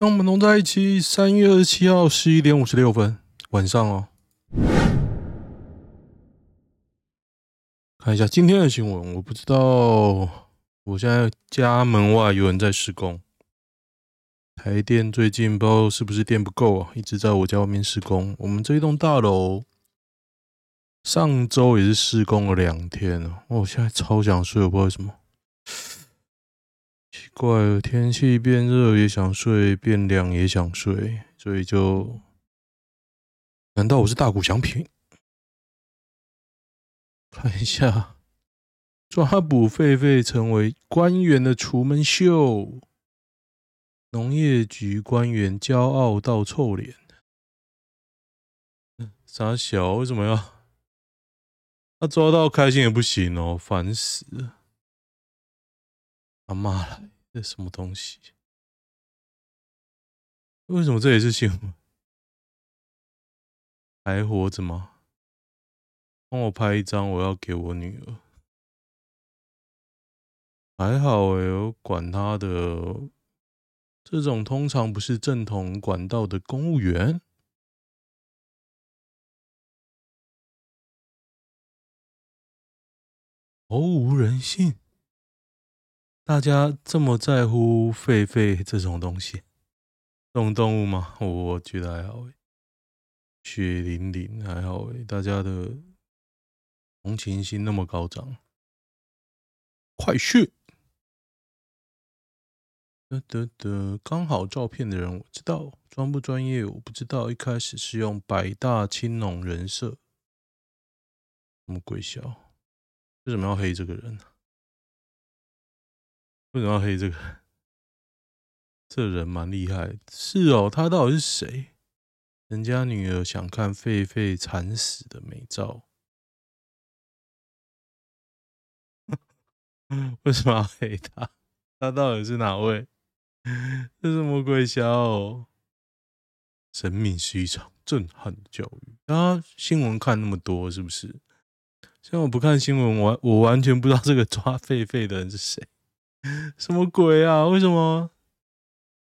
让我们同在一起。三月二十七号十一点五十六分，晚上哦。看一下今天的新闻，我不知道，我现在家门外有人在施工。台电最近不知道是不是电不够啊，一直在我家外面施工。我们这一栋大楼上周也是施工了两天哦，我现在超想睡，我不知道为什么。奇怪了，天气变热也想睡，变凉也想睡，所以就……难道我是大谷翔平？看一下，抓捕狒狒成为官员的楚门秀，农业局官员骄傲到臭脸。傻小，为什么要他抓到开心也不行哦，烦死了！他妈来，这什么东西？为什么这也是新闻？还活着吗？帮我拍一张，我要给我女儿。还好哎，我管他的。这种通常不是正统管道的公务员，毫无人性。大家这么在乎狒狒这种东西，这种动物吗？我觉得还好诶，血淋淋还好诶，大家的同情心那么高涨。快去，得得得，刚好照片的人我知道，专不专业我不知道。一开始是用百大青龙人设，什么鬼笑？为什么要黑这个人呢？为什么要黑这个？这人蛮厉害，是哦。他到底是谁？人家女儿想看狒狒惨死的美照。为什么要黑他？他到底是哪位？这什么鬼笑哦？生命是一场震撼的教育。啊，新闻看那么多，是不是？像我不看新闻，我我完全不知道这个抓狒狒的人是谁。什么鬼啊？为什么？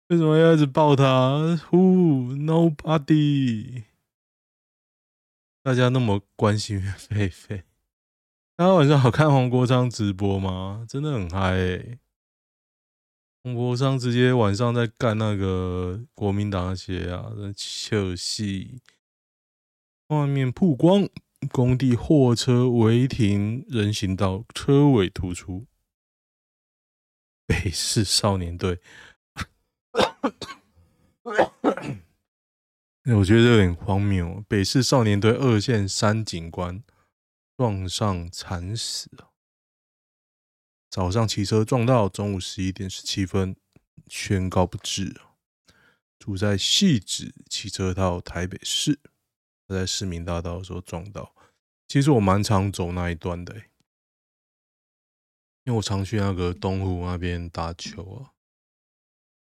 为什么要一直抱他？Who? Nobody。大家那么关心 狒狒。大家晚上好看黄国昌直播吗？真的很嗨欸！黄国昌直接晚上在干那个国民党那些啊，真糗戏。画面曝光，工地货车违停人行道，车尾突出。北市少年队，我觉得有点荒谬。北市少年队二线三警官撞上惨死。早上骑车撞到，中午十一点十七分宣告不治。住在汐止，骑车到台北市，在市民大道的时候撞到。其实我蛮常走那一段的，欸。因为我常去那个东湖那边打球啊，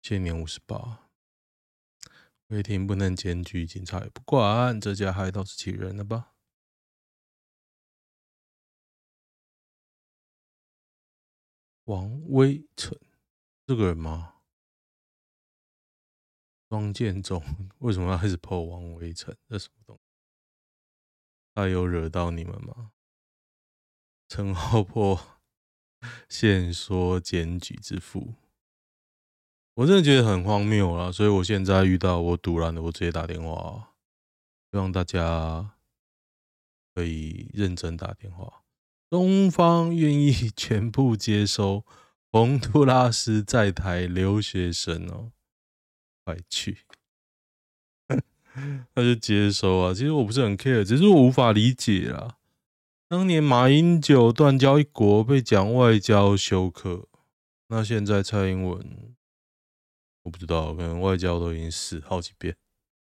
现年五十八，违停不能检举，警察也不管，这家还倒是气人了吧？王威成这个人吗？庄建中为什么要开始破王威成？这什么东西？他有惹到你们吗？陈浩波。现说检举之父，我真的觉得很荒谬啦，所以我现在遇到我堵拦的，我直接打电话，希望大家可以认真打电话。中方愿意 全部接收洪都拉斯在台留学生哦，快去，那就接收啊。其实我不是很 care，只是我无法理解啦。当年马英九断交一国被讲外交休克，那现在蔡英文，我不知道，可能外交都已经死好几遍，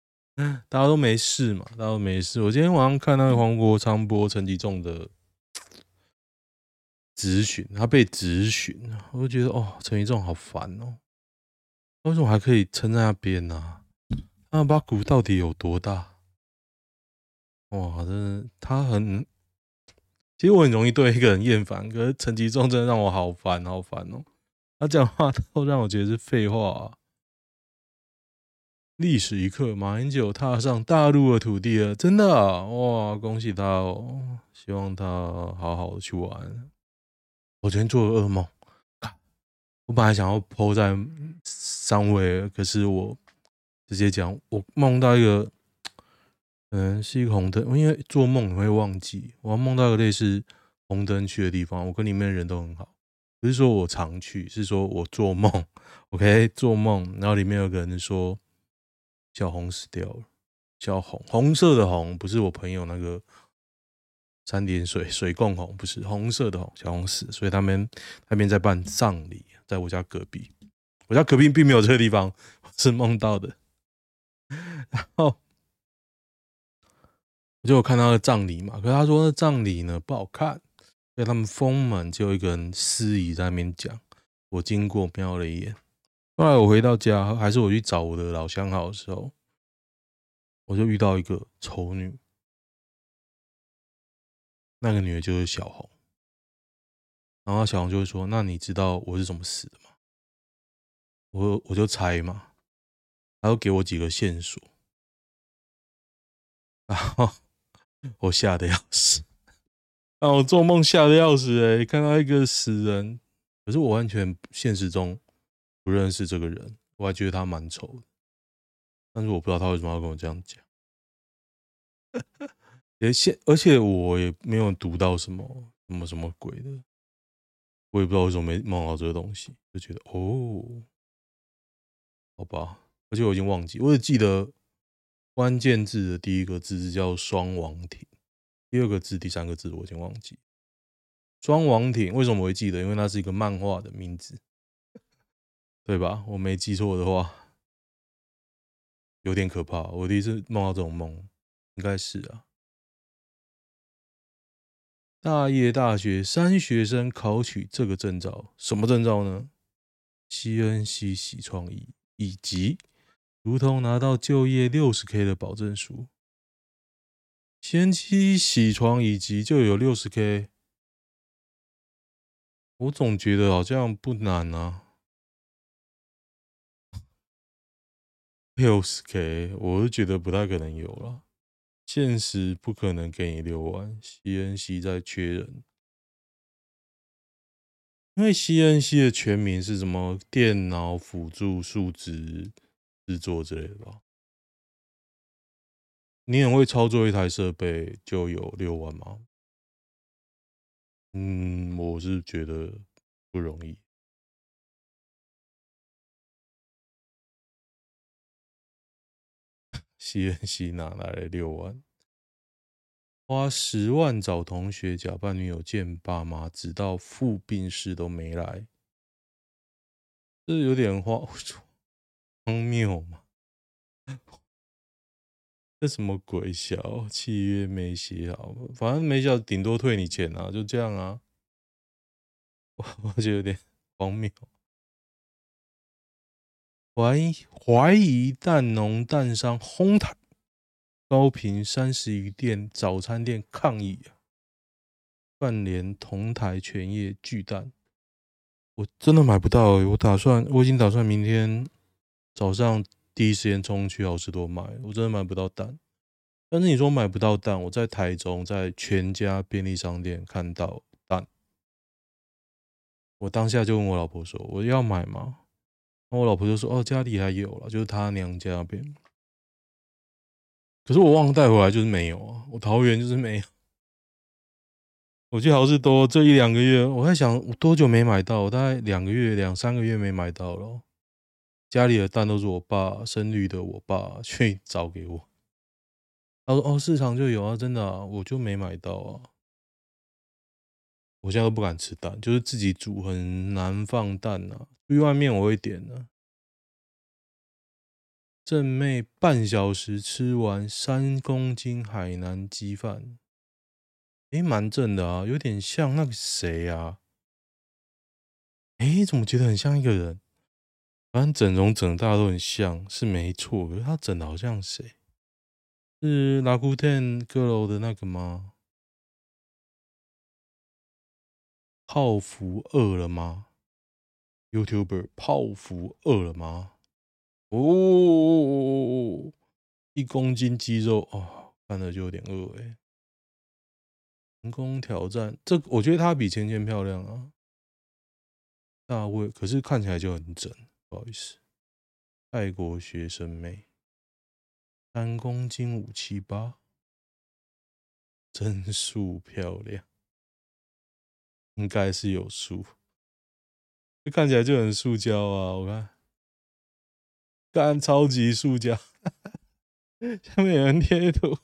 大家都没事嘛，大家都没事。我今天晚上看那个黄国昌播陈吉仲的质询，他被质询，我就觉得哦，陈吉仲好烦哦，为什么还可以撑在那边呢、啊？那把鼓到底有多大？哇，真的，他很。其实我很容易对一个人厌烦，可是陈吉仲真的让我好烦，好烦哦！他讲话都让我觉得是废话啊。历史一刻，马英九踏上大陆的土地了，真的！哇，恭喜他哦！希望他好好的去玩。我昨天做了噩梦，我本来想要 po 在上位，可是我直接讲，我梦到一个，嗯，是一个红灯，因为做梦你会忘记，我要梦到一个类似红灯区的地方，我跟里面的人都很好。不是说我常去，是说我做梦，OK，做梦，然后里面有个人说小红死掉了，小红，红色的红，不是我朋友那个三点水水共红，不是红色的红，小红死，所以他们那边在办葬礼，在我家隔壁，我家隔壁并没有这个地方，是梦到的，然后我就有看到个葬礼嘛，可是他说那葬礼呢不好看。在他们封门，就有一个人司仪在那边讲。我经过瞄了一眼，后来我回到家，还是我去找我的老相好的时候，我就遇到一个丑女。那个女的就是小红。然后小红就会说：“那你知道我是怎么死的吗？”我我就猜嘛，然后给我几个线索，然后我吓得要死。啊！我做梦吓得要死哎、欸，看到一个死人，可是我完全现实中不认识这个人，我还觉得他蛮丑的，但是我不知道他为什么要跟我这样讲。也现，而且我也没有读到什么什么什么鬼的，我也不知道为什么没梦到这个东西，就觉得哦，好吧，而且我已经忘记，我只记得关键字的第一个字是叫双王庭。第二个字、第三个字我已经忘记。双王庭为什么我会记得？因为那是一个漫画的名字，对吧？我没记错的话，有点可怕。我第一次梦到这种梦，应该是啊。大业大学三学生考取这个证照，什么证照呢？CNC 洗创意，以及如同拿到就业六十 K 的保证书。先期起床以及就有六十 K，我总觉得好像不难啊。六十 K，我是觉得不太可能有了，现实不可能给你六万。CNC 在缺人，因为 CNC 的全名是什么？电脑辅助数值制作之类的吧。你很会操作一台设备就有六万吗？嗯，我是觉得不容易。CNC 哪来的六万？花十万找同学假扮女友见爸妈，直到父病逝都没来，这有点荒荒谬吗？这什么鬼小契约没写好，反正没写，顶多退你钱啊，就这样啊。我 我觉得有点荒谬。怀疑怀疑蛋农蛋商哄抬，高屏三十一店早餐店抗议啊！串联同台全业巨蛋，我真的买不到、欸。我打算，我已经打算明天早上。第一时间冲去好市多买，我真的买不到蛋。但是你说买不到蛋，我在台中在全家便利商店看到蛋，我当下就问我老婆说：“我要买吗？”然后我老婆就说：“哦，家里还有了，就是他娘家那边。”可是我忘了带回来，就是没有啊。我桃园就是没有。我去好市多这一两个月，我在想我多久没买到？我大概两个月、两三个月没买到了。家里的蛋都是我爸生绿的，我爸 去找给我。他说：“哦，市场就有啊，真的啊，我就没买到啊。我现在都不敢吃蛋，就是自己煮很难放蛋啊。去外面我会点的。正妹半小时吃完三公斤海南鸡饭，诶，蛮正的啊，有点像那个谁啊？诶，怎么觉得很像一个人？”反正整容整大都很像，是没错。可是他整的好像谁？是 Rakuten Girl 的那个吗？泡芙饿了吗？YouTuber 泡芙饿了吗？哦，一公斤肌肉哦，看着就有点饿哎。成功挑战，这我觉得她比芊芊漂亮啊。大卫，可是看起来就很整，不好意思。泰国学生妹，三公斤五七八，真素漂亮，应该是有素，这看起来就很塑胶啊！我看，干超级塑胶，下面有人贴图，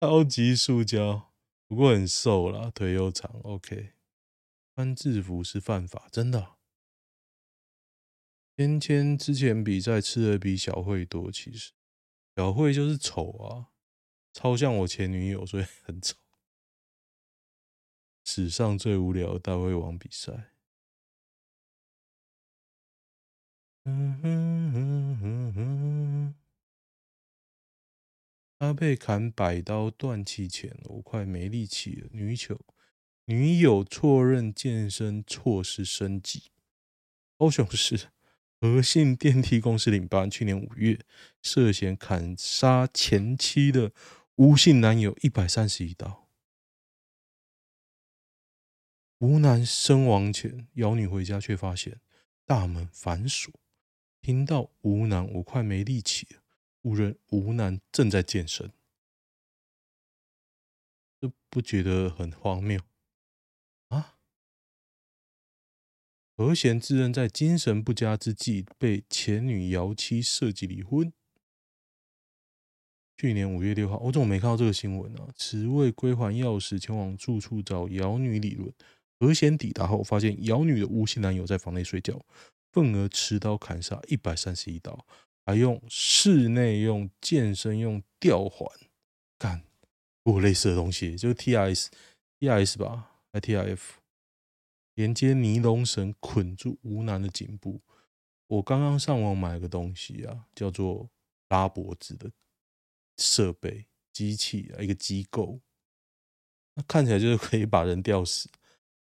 超级塑胶，不过很瘦啦，腿又长，OK。穿制服是犯法，真的。芊芊之前比赛吃的比小慧多，其实小慧就是丑啊，超像我前女友，所以很丑。史上最无聊大胃王比赛。嗯哼哼哼哼，他被砍百刀断气前，我快没力气了。女球女友错认健身，错失生计。高雄市。和信电梯公司领班去年五月涉嫌砍杀前妻的吴姓男友一百三十一刀。吴男身亡前，姚女回家却发现大门反锁。听到吴男，我快没力气了。误认吴男正在健身，这不觉得很荒谬？何贤自认在精神不佳之际被前女姚妻设计离婚。去年五月六号，我怎么没看到这个新闻呢、啊？此为归还钥匙前往住处找姚女理论。何贤抵达后，发现姚女的无姓男友在房内睡觉，愤而持刀砍杀一百三十一刀，还用室内用健身用吊环干，不类似的东西，就是 TIS TIS 吧，还 T I F。连接尼龙绳捆住吴男的颈部。我刚刚上网买了个东西啊，叫做拉脖子的设备机器啊，一个机构。那看起来就是可以把人吊死。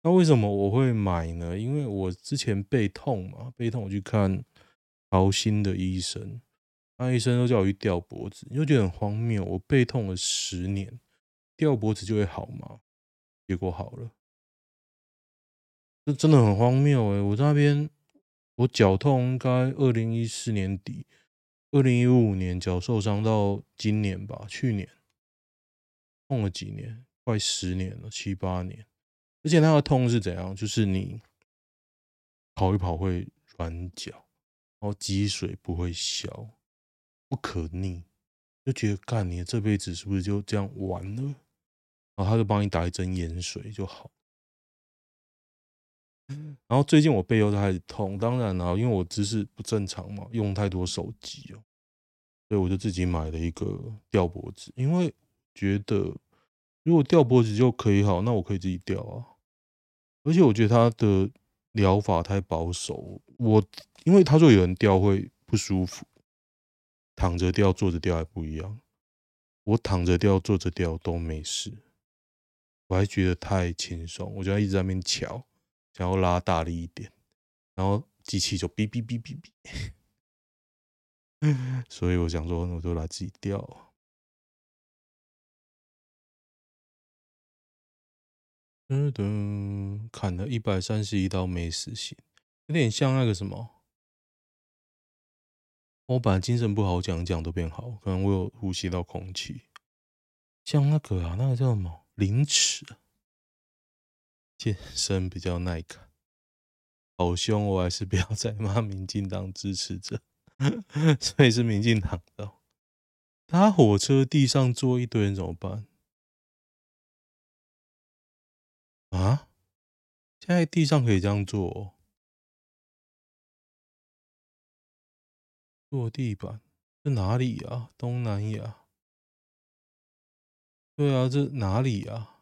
那为什么我会买呢？因为我之前背痛嘛，背痛我去看桃心的医生，那医生都叫我去吊脖子，又觉得很荒谬。我背痛了十年，吊脖子就会好吗？结果好了。这真的很荒谬哎！我那边，我脚痛应该二零一四年底，二零一五年脚受伤到今年吧，去年痛了几年，快十年了，七八年。而且那个痛是怎样？就是你跑一跑会软脚，然后积水不会消，不可逆，就觉得干你这辈子是不是就这样完了？然后他就帮你打一针盐水就好。然后最近我背又开始痛，当然了，因为我姿势不正常嘛，用太多手机哦，所以我就自己买了一个吊脖子，因为觉得如果吊脖子就可以好，那我可以自己吊啊。而且我觉得他的疗法太保守，我因为他说有人吊会不舒服，躺着吊、坐着吊还不一样，我躺着吊、坐着吊都没事，我还觉得太轻松，我就要一直在那边乔。想要拉大力一点，然后机器就哔哔哔哔哔，所以我想说，我就来自己吊。噔噔，砍了一百三十一刀没死刑，有点像那个什么。我本来精神不好，讲讲都变好，可能我有呼吸到空气，像那个啊，那个叫什么？凌迟。健身比较耐看，好凶！我还是不要再 骂民进党支持者，所以是民进党的。搭火车地上坐一堆人怎么办？啊？现在地上可以这样坐哦？坐地板？这哪里啊？东南亚？对啊，这哪里啊？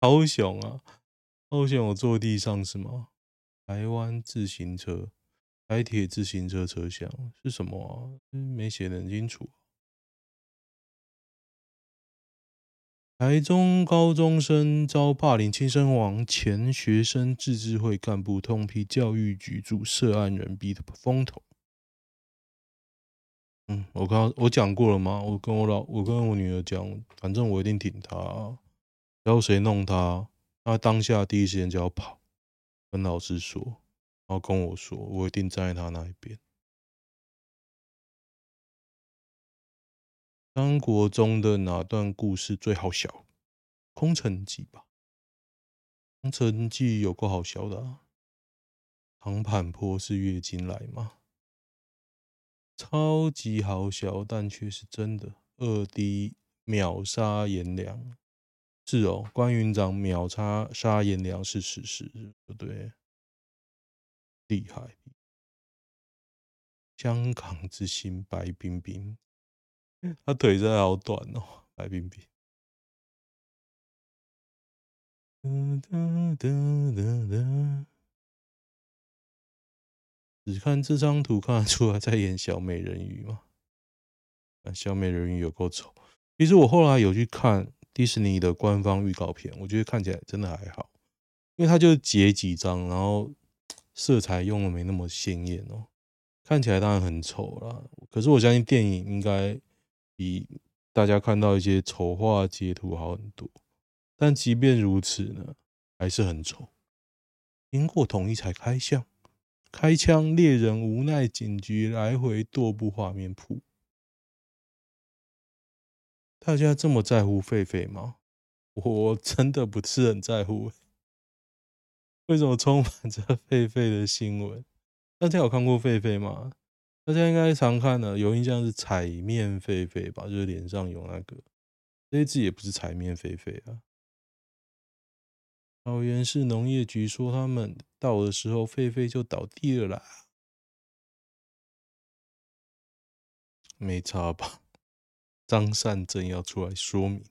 高雄啊，高雄我坐地上是吗？台湾自行车，台铁自行车车厢是什么啊？没写得很清楚。台中高中生遭霸凌轻生亡，前学生自治会干部痛批教育局助涉案人逼的风头。嗯，我刚我讲过了吗？我跟我老我跟我女儿讲，反正我一定挺她，然后谁弄他？他当下第一时间就要跑，跟老师说，然后跟我说，我一定站在他那一边。三国中的哪段故事最好笑？空城计吧。空城计有够好笑的啊！长坂坡是月经来吗？超级好笑，但却是真的。二 D 秒杀颜良，是哦，关云长秒杀杀颜良是事实，不对？厉害！香港之星白冰冰。他腿真的好短哦，白冰冰。只看这张图看得出来在演小美人鱼吗？小美人鱼有够丑。其实我后来有去看迪士尼的官方预告片，我觉得看起来真的还好，因为它就截几张，然后色彩用的没那么鲜艳哦，看起来当然很丑啦。可是我相信电影应该。比大家看到一些丑化截图好很多，但即便如此呢，还是很丑。经过统一才开枪，开枪猎人无奈，警局来回踱步，画面铺。大家这么在乎狒狒吗？我真的不是很在乎。为什么充满着狒狒的新闻？大家有看过狒狒吗？大家应该常看的，有印象是彩面狒狒吧？就是脸上有那个，这只也不是彩面狒狒啊。桃园市农业局说，他们到的时候，狒狒就倒地了啦。没差吧？张善正要出来说明，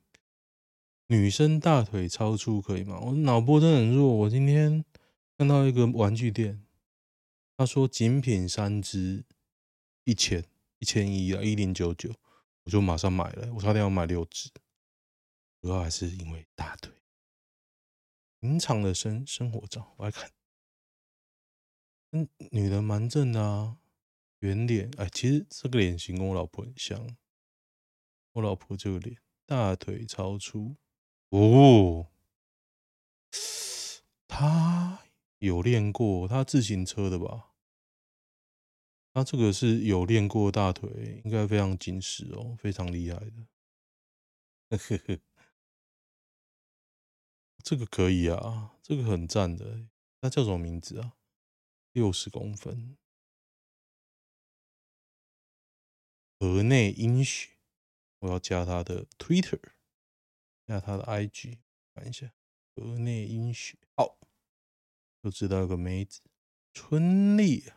女生大腿超粗可以吗？我脑波真的很弱。我今天看到一个玩具店，他说精品三只。一千一千一啊，一零九九，我就马上买了。我差点要买六只，主要还是因为大腿。平常的生生活照，我来看，嗯，女的蛮正的啊，圆脸。哎，其实这个脸型跟我老婆很像。我老婆这个脸，大腿超粗哦。她有练过，她自行车的吧？他这个是有练过大腿，应该非常紧实哦，非常厉害的。呵呵呵，这个可以啊，这个很赞的。他叫什么名字啊？六十公分，河内英雪。我要加他的 Twitter，加他的 IG，看一下河内英雪。好，就知道个妹子春丽。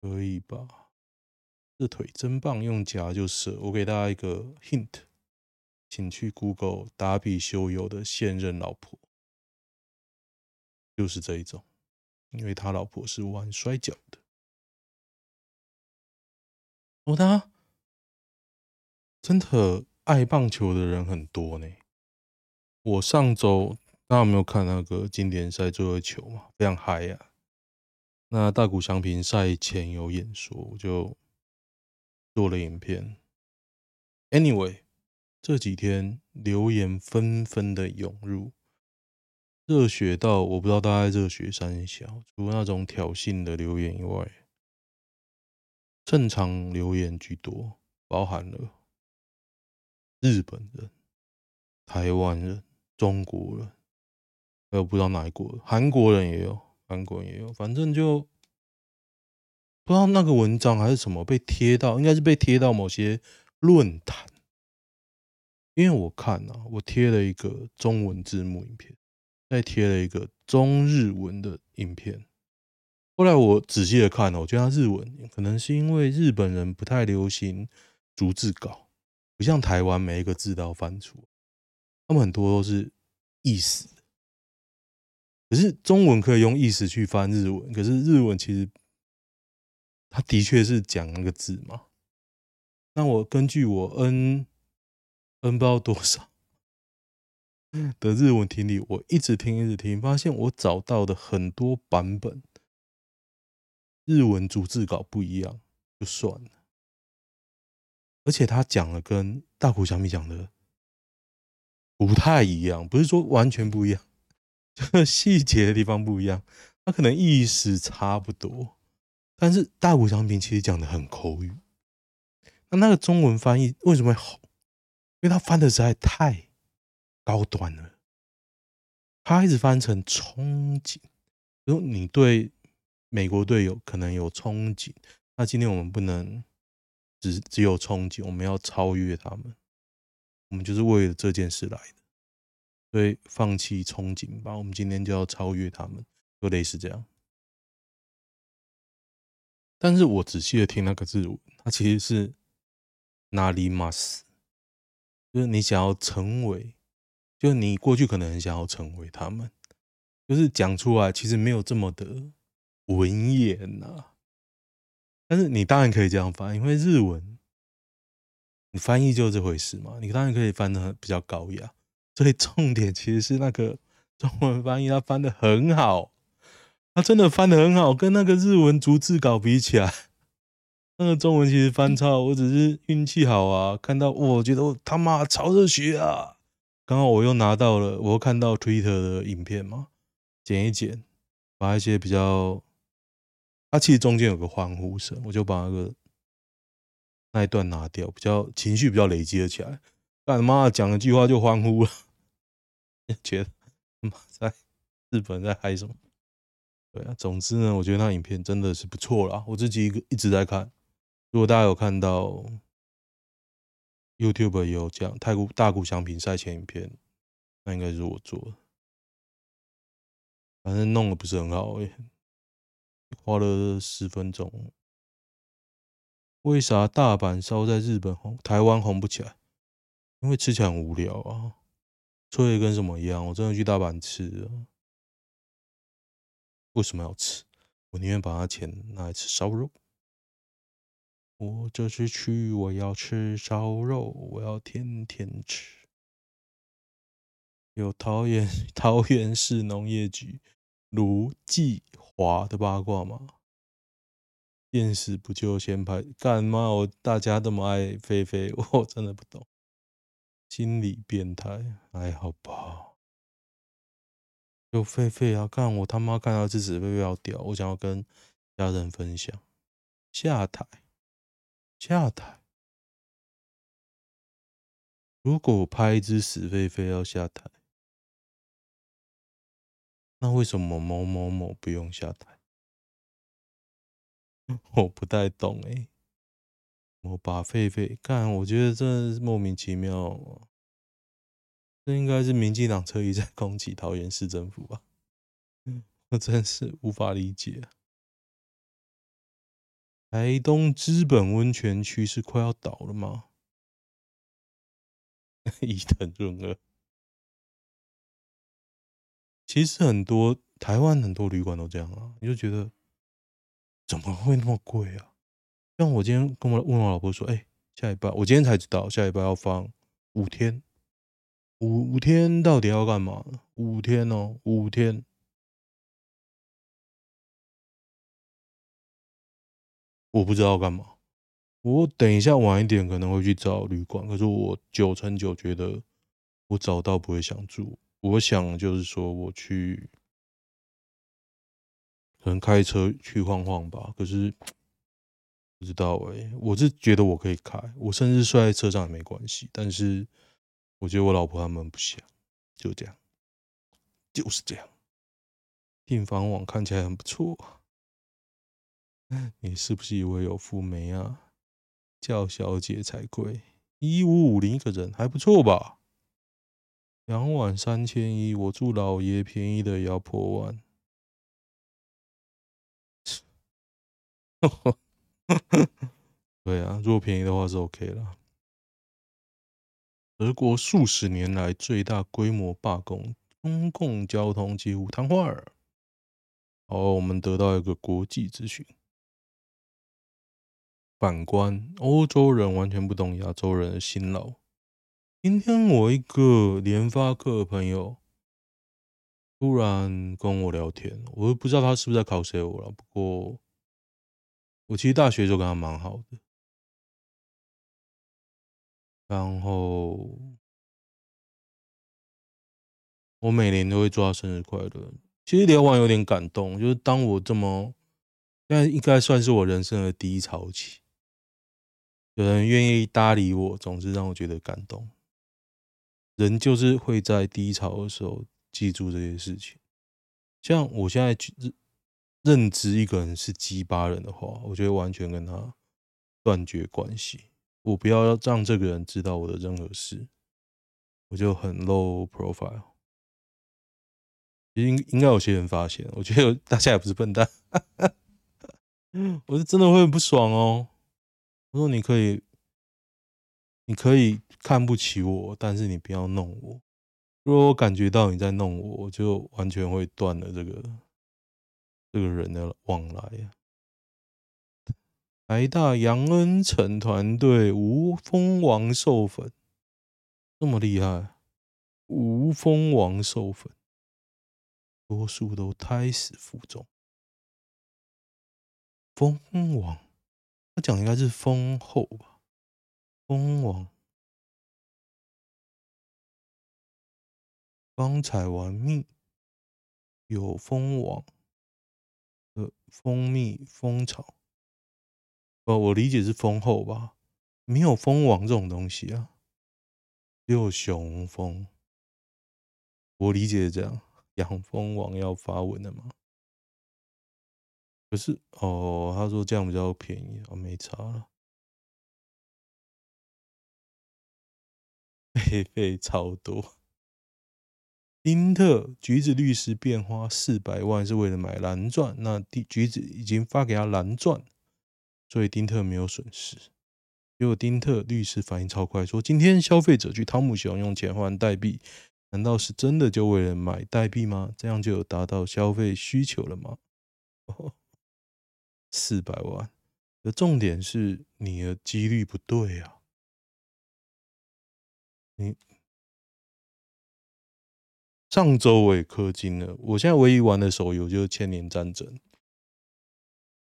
可以吧？这腿真棒，用夹就射。我给大家一个 hint，请去 Google 达比修友的现任老婆，就是这一种，因为他老婆是玩摔跤的。哦，他真的爱棒球的人很多呢。我上周大家有没有看那个经典赛最后一球嘛？非常嗨呀！那大谷翔平赛前有演说，我就做了影片。Anyway，这几天留言纷纷的涌入，热血到我不知道大家热血三小，除了那种挑衅的留言以外，正常留言居多，包含了日本人、台湾人、中国人，还有不知道哪一国，韩国人也有。韩国人也有，反正就不知道那个文章还是什么被贴到，应该是被贴到某些论坛。因为我看啊，我贴了一个中文字幕影片，再贴了一个中日文的影片。后来我仔细的看了，我觉得它日文可能是因为日本人不太流行逐字稿，不像台湾每一个字都要翻出，他们很多都是意思。可是中文可以用意思去翻日文，可是日文其实它的确是讲那个字嘛。那我根据我 N N 不知道多少的日文听力，我一直听一直听，发现我找到的很多版本日文逐字稿不一样，就算了。而且他讲的跟大谷翔平讲的不太一样，不是说完全不一样，就是细节的地方不一样，他可能意思差不多，但是大谷翔平其实讲的很口语。那那个中文翻译为什么会红？因为他翻的实在太高端了，他一直翻成憧憬。如果你对美国队友可能有憧憬，那今天我们不能只只有憧憬，我们要超越他们。我们就是为了这件事来的，所以放弃憧憬吧。我们今天就要超越他们，就类似这样。但是我仔细的听那个字，它其实是。なります，就是你想要成为，就你过去可能很想要成为他们，就是讲出来其实没有这么的文言呐、啊。 但是你当然可以这样翻，因为日文你翻译就是这回事嘛，你当然可以翻得比较高雅。所以重点其实是那个中文翻译，它翻得很好，它真的翻得很好，跟那个日文逐字稿比起来。那个中文其实翻差，我只是运气好啊！看到我觉得我他妈超热血啊！刚好我又拿到了，我又看到 Twitter 的影片嘛，剪一剪，把一些比较，它其实中间有个欢呼声，我就把那个那一段拿掉，比较情绪比较累积了起来。干妈讲一句话就欢呼了，觉得妈在日本在嗨什么？对啊，总之呢，我觉得那影片真的是不错啦，我自己一个一直在看。如果大家有看到 YouTube 有这样太古大谷翔平赛前影片，那应该是我做的。反正弄得不是很好，欸，花了十分钟。为啥大阪烧在日本红，台湾红不起来？因为吃起来很无聊啊，脆跟什么一样。我真的去大阪吃啊，为什么要吃？我宁愿把它钱拿来吃烧肉。我这次去，我要吃烧肉，我要天天吃。有桃园 桃园市农业局卢继华的八卦吗？电视不就先拍？干嘛？我大家这么爱菲菲，我真的不懂。心理变态，还好吧？有菲菲啊！干我他妈看到这只菲菲要屌，我想要跟家人分享。下台。下台。如果我拍一只死狒狒要下台，那为什么某某某不用下台？我不太懂哎、欸。我把狒狒干，我觉得这莫名其妙。这应该是民进党侧翼在攻击桃园市政府吧？我真是无法理解。台东资本温泉区是快要倒了吗？伊藤润二，其实很多台湾很多旅馆都这样啊，你就觉得怎么会那么贵啊？像我今天跟我问我老婆说，哎、下礼拜我今天才知道下礼拜要放五天，五五天到底要干嘛？五天哦，五天。我不知道干嘛，我等一下晚一点可能会去找旅馆，可是我九成九觉得我找到不会想住。我想就是说我去，可能开车去晃晃吧。可是不知道哎、欸，我是觉得我可以开，我甚至睡在车上也没关系。但是我觉得我老婆他们不想，就这样，就是这样。订房网看起来很不错。你是不是以为有富美啊？叫小姐才贵，一五五零一个人还不错吧？两晚三千一，我住老爷便宜的也要破万。对啊，如果便宜的话是 OK 了。德国数十年来最大规模罢工，公共交通几乎瘫痪。好，我们得到一个国际资讯。反观欧洲人完全不懂亚洲人的辛劳，今天我一个联发科的朋友突然跟我聊天，我都不知道他是不是在考 C 我了。不过我其实大学就跟他蛮好的，然后我每年都会祝他生日快乐。其实聊完有点感动，就是当我这么，现在应该算是我人生的低潮期，有人愿意搭理我，总是让我觉得感动。人就是会在低潮的时候记住这些事情。像我现在认认知一个人是鸡巴人的话，我就会完全跟他断绝关系。我不要让这个人知道我的任何事，我就很 low profile。应应该有些人发现，我觉得大家也不是笨蛋。我是真的会很不爽哦。我说你可以，你可以。看不起我，但是你不要弄我。如果我感觉到你在弄我，我就完全会断了这个这个人的往来呀。台大杨恩成团队无蜂王授粉，这么厉害，无蜂王授粉，多数都胎死腹中。蜂王，他讲应该是蜂后吧？蜂王。刚采完蜜，有蜂王的蜂蜜蜂巢。哦，我理解是蜂后吧？没有蜂王这种东西啊，只有雄蜂。我理解是这样，养蜂王要发文的嘛。可是哦，他说这样比较便宜，我没差了，费费超多。丁特橘子律师变花四百万是为了买蓝钻，那橘子已经发给他蓝钻，所以丁特没有损失。结果丁特律师反应超快，说今天消费者去汤姆熊用钱换代币，难道是真的就为了买代币吗？这样就有达到消费需求了吗？四百万，的重点是你的几率不对啊，你。上周我也氪金了，我现在唯一玩的手游就是《千年战争》。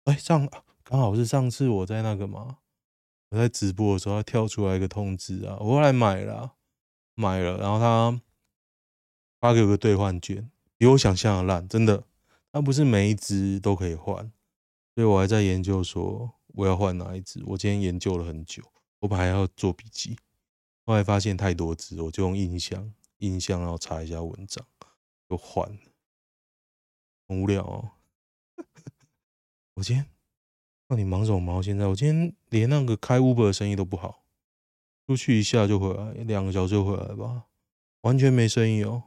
哎，上刚好是上次我在那个嘛，我在直播的时候，他跳出来一个通知啊，我后来买了，买了，然后他发给我个兑换券，比我想象的烂，真的，他不是每一只都可以换，所以我还在研究说我要换哪一只。我今天研究了很久，我本来还要做笔记，后来发现太多字，我就用印象。印象，然后查一下文章，就换了，很无聊哦。我今天到底忙什么忙？现在我今天连那个开 Uber 的生意都不好，出去一下就回来，两个小时就回来吧，完全没生意哦。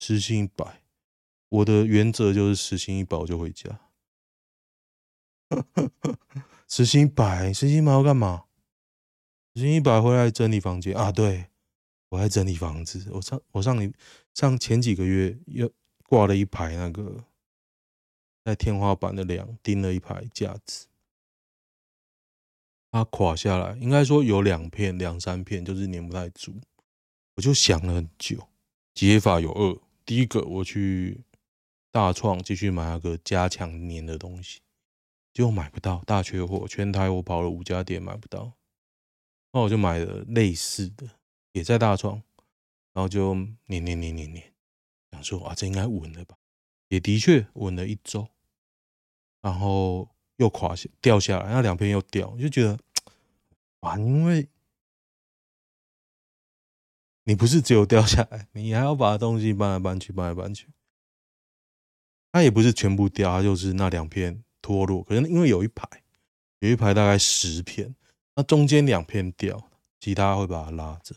时薪一百，我的原则就是时薪一百我就回家。时薪一百，时薪一百要干嘛？时薪一百回来整理房间啊，对。我在整理房子，我上我上你上前几个月又挂了一排那个在天花板的梁，钉了一排架子，它垮下来，应该说有两片两三片，就是粘不太住。我就想了很久，解法有二：第一个，我去大创继续买那个加强粘的东西，结果买不到，大缺货，全台我跑了五家店买不到，那我就买了类似的。也在大创，然后就黏黏黏黏黏，想说啊，这应该稳了吧？也的确稳了一周，然后又垮下掉下来，那两片又掉，就觉得啊，因为你不是只有掉下来，你还要把东西搬来搬去，搬来搬去。它也不是全部掉，它就是那两片脱落。可能因为有一排，有一排大概十片，那中间两片掉，其他会把它拉着。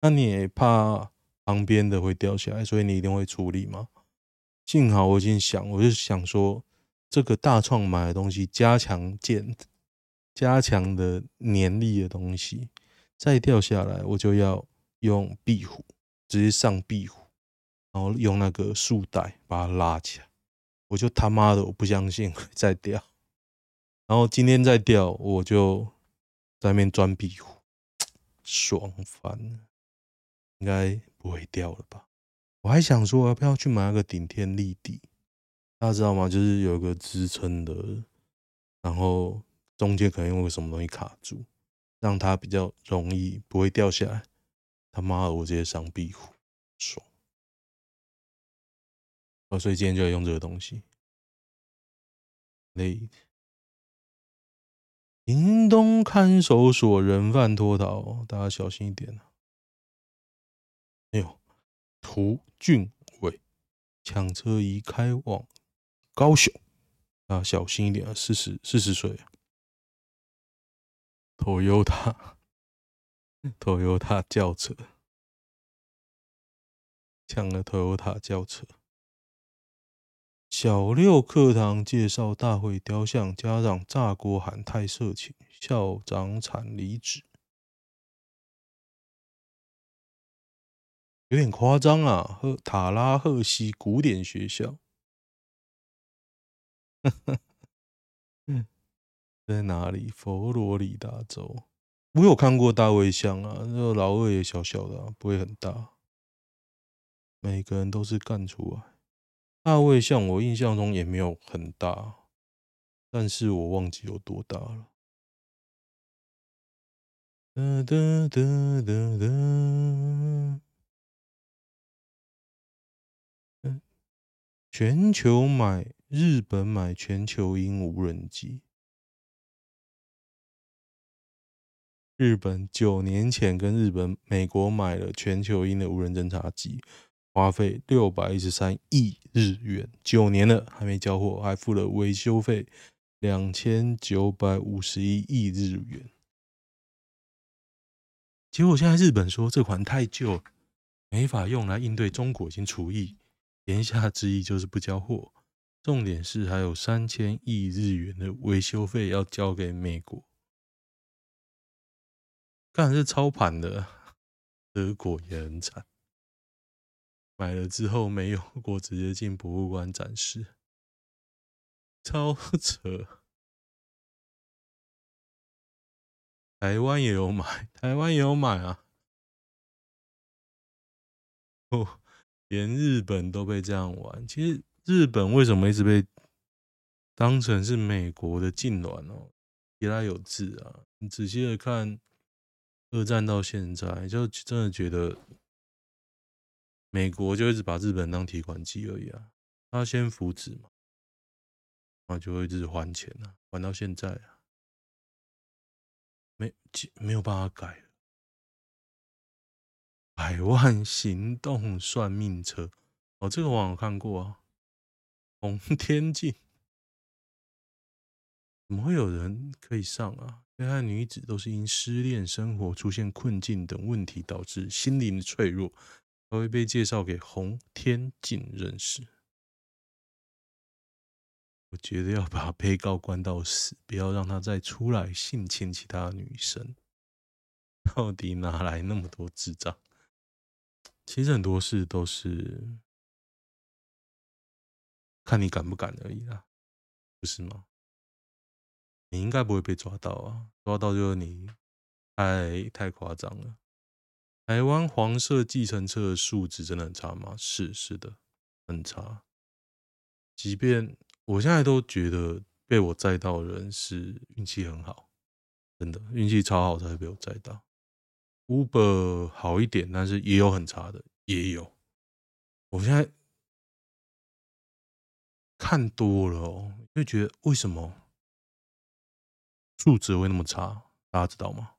那你也怕旁边的会掉下来，所以你一定会处理吗？幸好我已经想，我就想说，这个大创买的东西，加强件、加强的粘力的东西，再掉下来，我就要用壁虎直接上壁虎，然后用那个束带把它拉起来。我就他妈的我不相信会再掉，然后今天再掉，我就在那边钻壁虎，爽翻了。应该不会掉了吧？我还想说要不要去买那个顶天立地，大家知道吗？就是有一个支撑的，然后中间可能用个什么东西卡住，让它比较容易不会掉下来。他妈的，我直接上壁虎，爽！哦，所以今天就要用这个东西。累。屏东看守所人犯脱逃，大家小心一点啊。哎呦，涂俊伟抢车移开往高雄，啊，小心一点啊！四十四十岁，Toyota，Toyota 轿车抢了 Toyota 轿车。小六课堂介绍大会雕像，家长炸锅喊太色情，校长惨离职，有点夸张啊！赫塔拉赫西古典学校，在哪里？佛罗里达州。我有看过大卫像啊，那个老二也小小的，不会很大。每个人都是干出来。大卫像我印象中也没有很大，但是我忘记有多大了。哒哒哒哒哒。全球买日本买全球鹰无人机。日本九年前跟日本、美国买了全球鹰的无人侦察机。花费六百一十三亿日元，九年了还没交货，还付了维修费两千九百五十一亿日元。结果现在日本说这款太旧，没法用来应对中国已经除役，言下之意就是不交货。重点是还有三千亿日元的维修费要交给美国，干是操盘的，德国也很惨。买了之后没用过，直接进博物馆展示，超 扯！台湾也有买，台湾也有买啊！哦，连日本都被这样玩。其实日本为什么一直被当成是美国的痉挛哦？原来有字啊！你仔细的看，二战到现在，就真的觉得。美国就一直把日本当提款机而已啊，他先扶植嘛，然后就会一直还钱啊，还到现在啊，没没有办法改了。百万行动算命车，哦，这个我有看过啊，红天镜，怎么会有人可以上啊？被害女子都是因失恋、生活出现困境等问题导致心灵脆弱。他会被介绍给洪天进认识。我觉得要把被告关到死，不要让他再出来性侵其他女生。到底哪来那么多智障？其实很多事都是看你敢不敢而已啦，不是吗？你应该不会被抓到啊，抓到就是你太太夸张了。台湾黄色计程车的素质真的很差吗？是是的，很差。即便我现在都觉得被我载到的人是运气很好，真的运气超好才会被我载到。Uber 好一点，但是也有很差的，也有。我现在看多了哦，就觉得为什么素质会那么差？大家知道吗？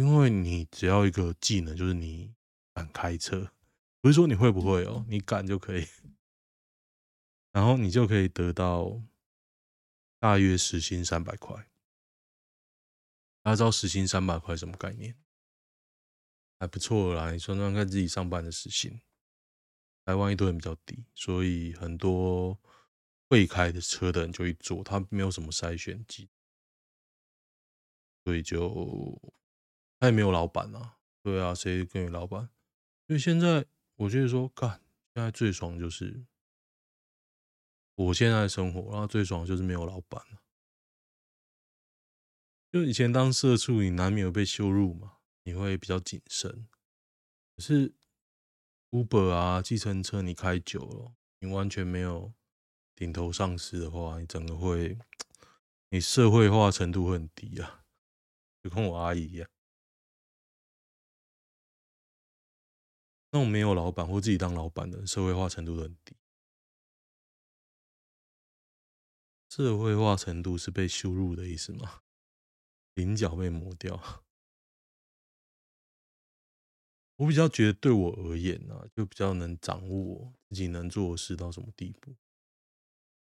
因为你只要一个技能，就是你敢开车，不是说你会不会哦，你敢就可以，然后你就可以得到大约时薪三百块。大家知道时薪三百块什么概念？还不错啦，你算算看自己上班的时薪，台湾一堆人比较低，所以很多会开的车的人就去做，他没有什么筛选机，所以就。他也没有老板啊，对啊，谁跟你老板？所以现在我觉得说，干，现在最爽就是我现在的生活，然后最爽就是没有老板了。就以前当社畜，你难免有被羞辱嘛，你会比较谨慎。可是 Uber 啊，计程车你开久了，你完全没有顶头上司的话，你整个会，你社会化程度会很低啊，就跟我阿姨一样。那种没有老板或自己当老板的，社会化程度都很低。社会化程度是被羞辱的意思吗？棱角被磨掉。我比较觉得，对我而言呢、啊，就比较能掌握自己能做的事到什么地步。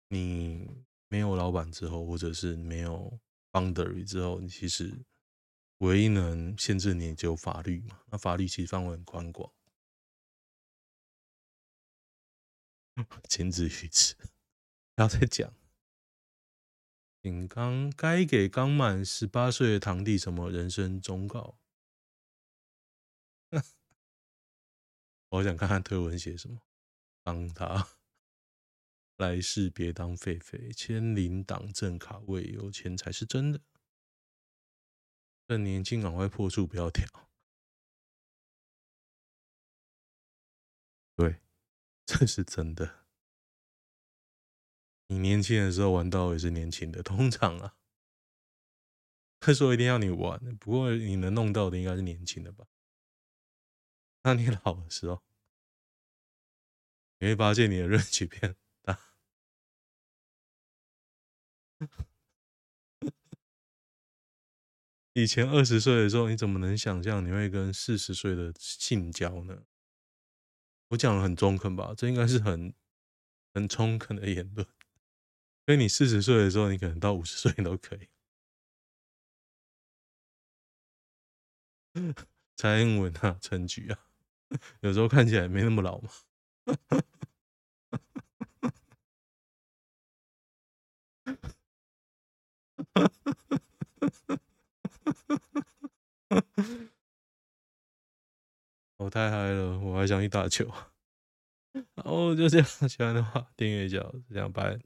你没有老板之后，或者是没有 boundary 之后，你其实唯一能限制你只有法律嘛。那法律其实范围很宽广。仅止于此，不要再讲。请刚该给刚满十八岁的堂弟什么人生忠告？我想看看推文写什么。帮他来世别当狒狒，千灵党正卡位，有钱才是真的。趁年轻赶快破处，不要跳。这是真的。你年轻的时候玩到也是年轻的，通常啊，他说一定要你玩，不过你能弄到的应该是年轻的吧？那你老的时候，你会发现你的热气变大。以前二十岁的时候，你怎么能想象你会跟四十岁的性交呢？我讲的很中肯吧？这应该是很很中肯的言论。所以你四十岁的时候，你可能到五十岁都可以。蔡英文啊，陈菊啊，有时候看起来没那么老嘛。我太嗨了，我还想去打球。哦，就这样，喜欢的话订阅一下，这样拜。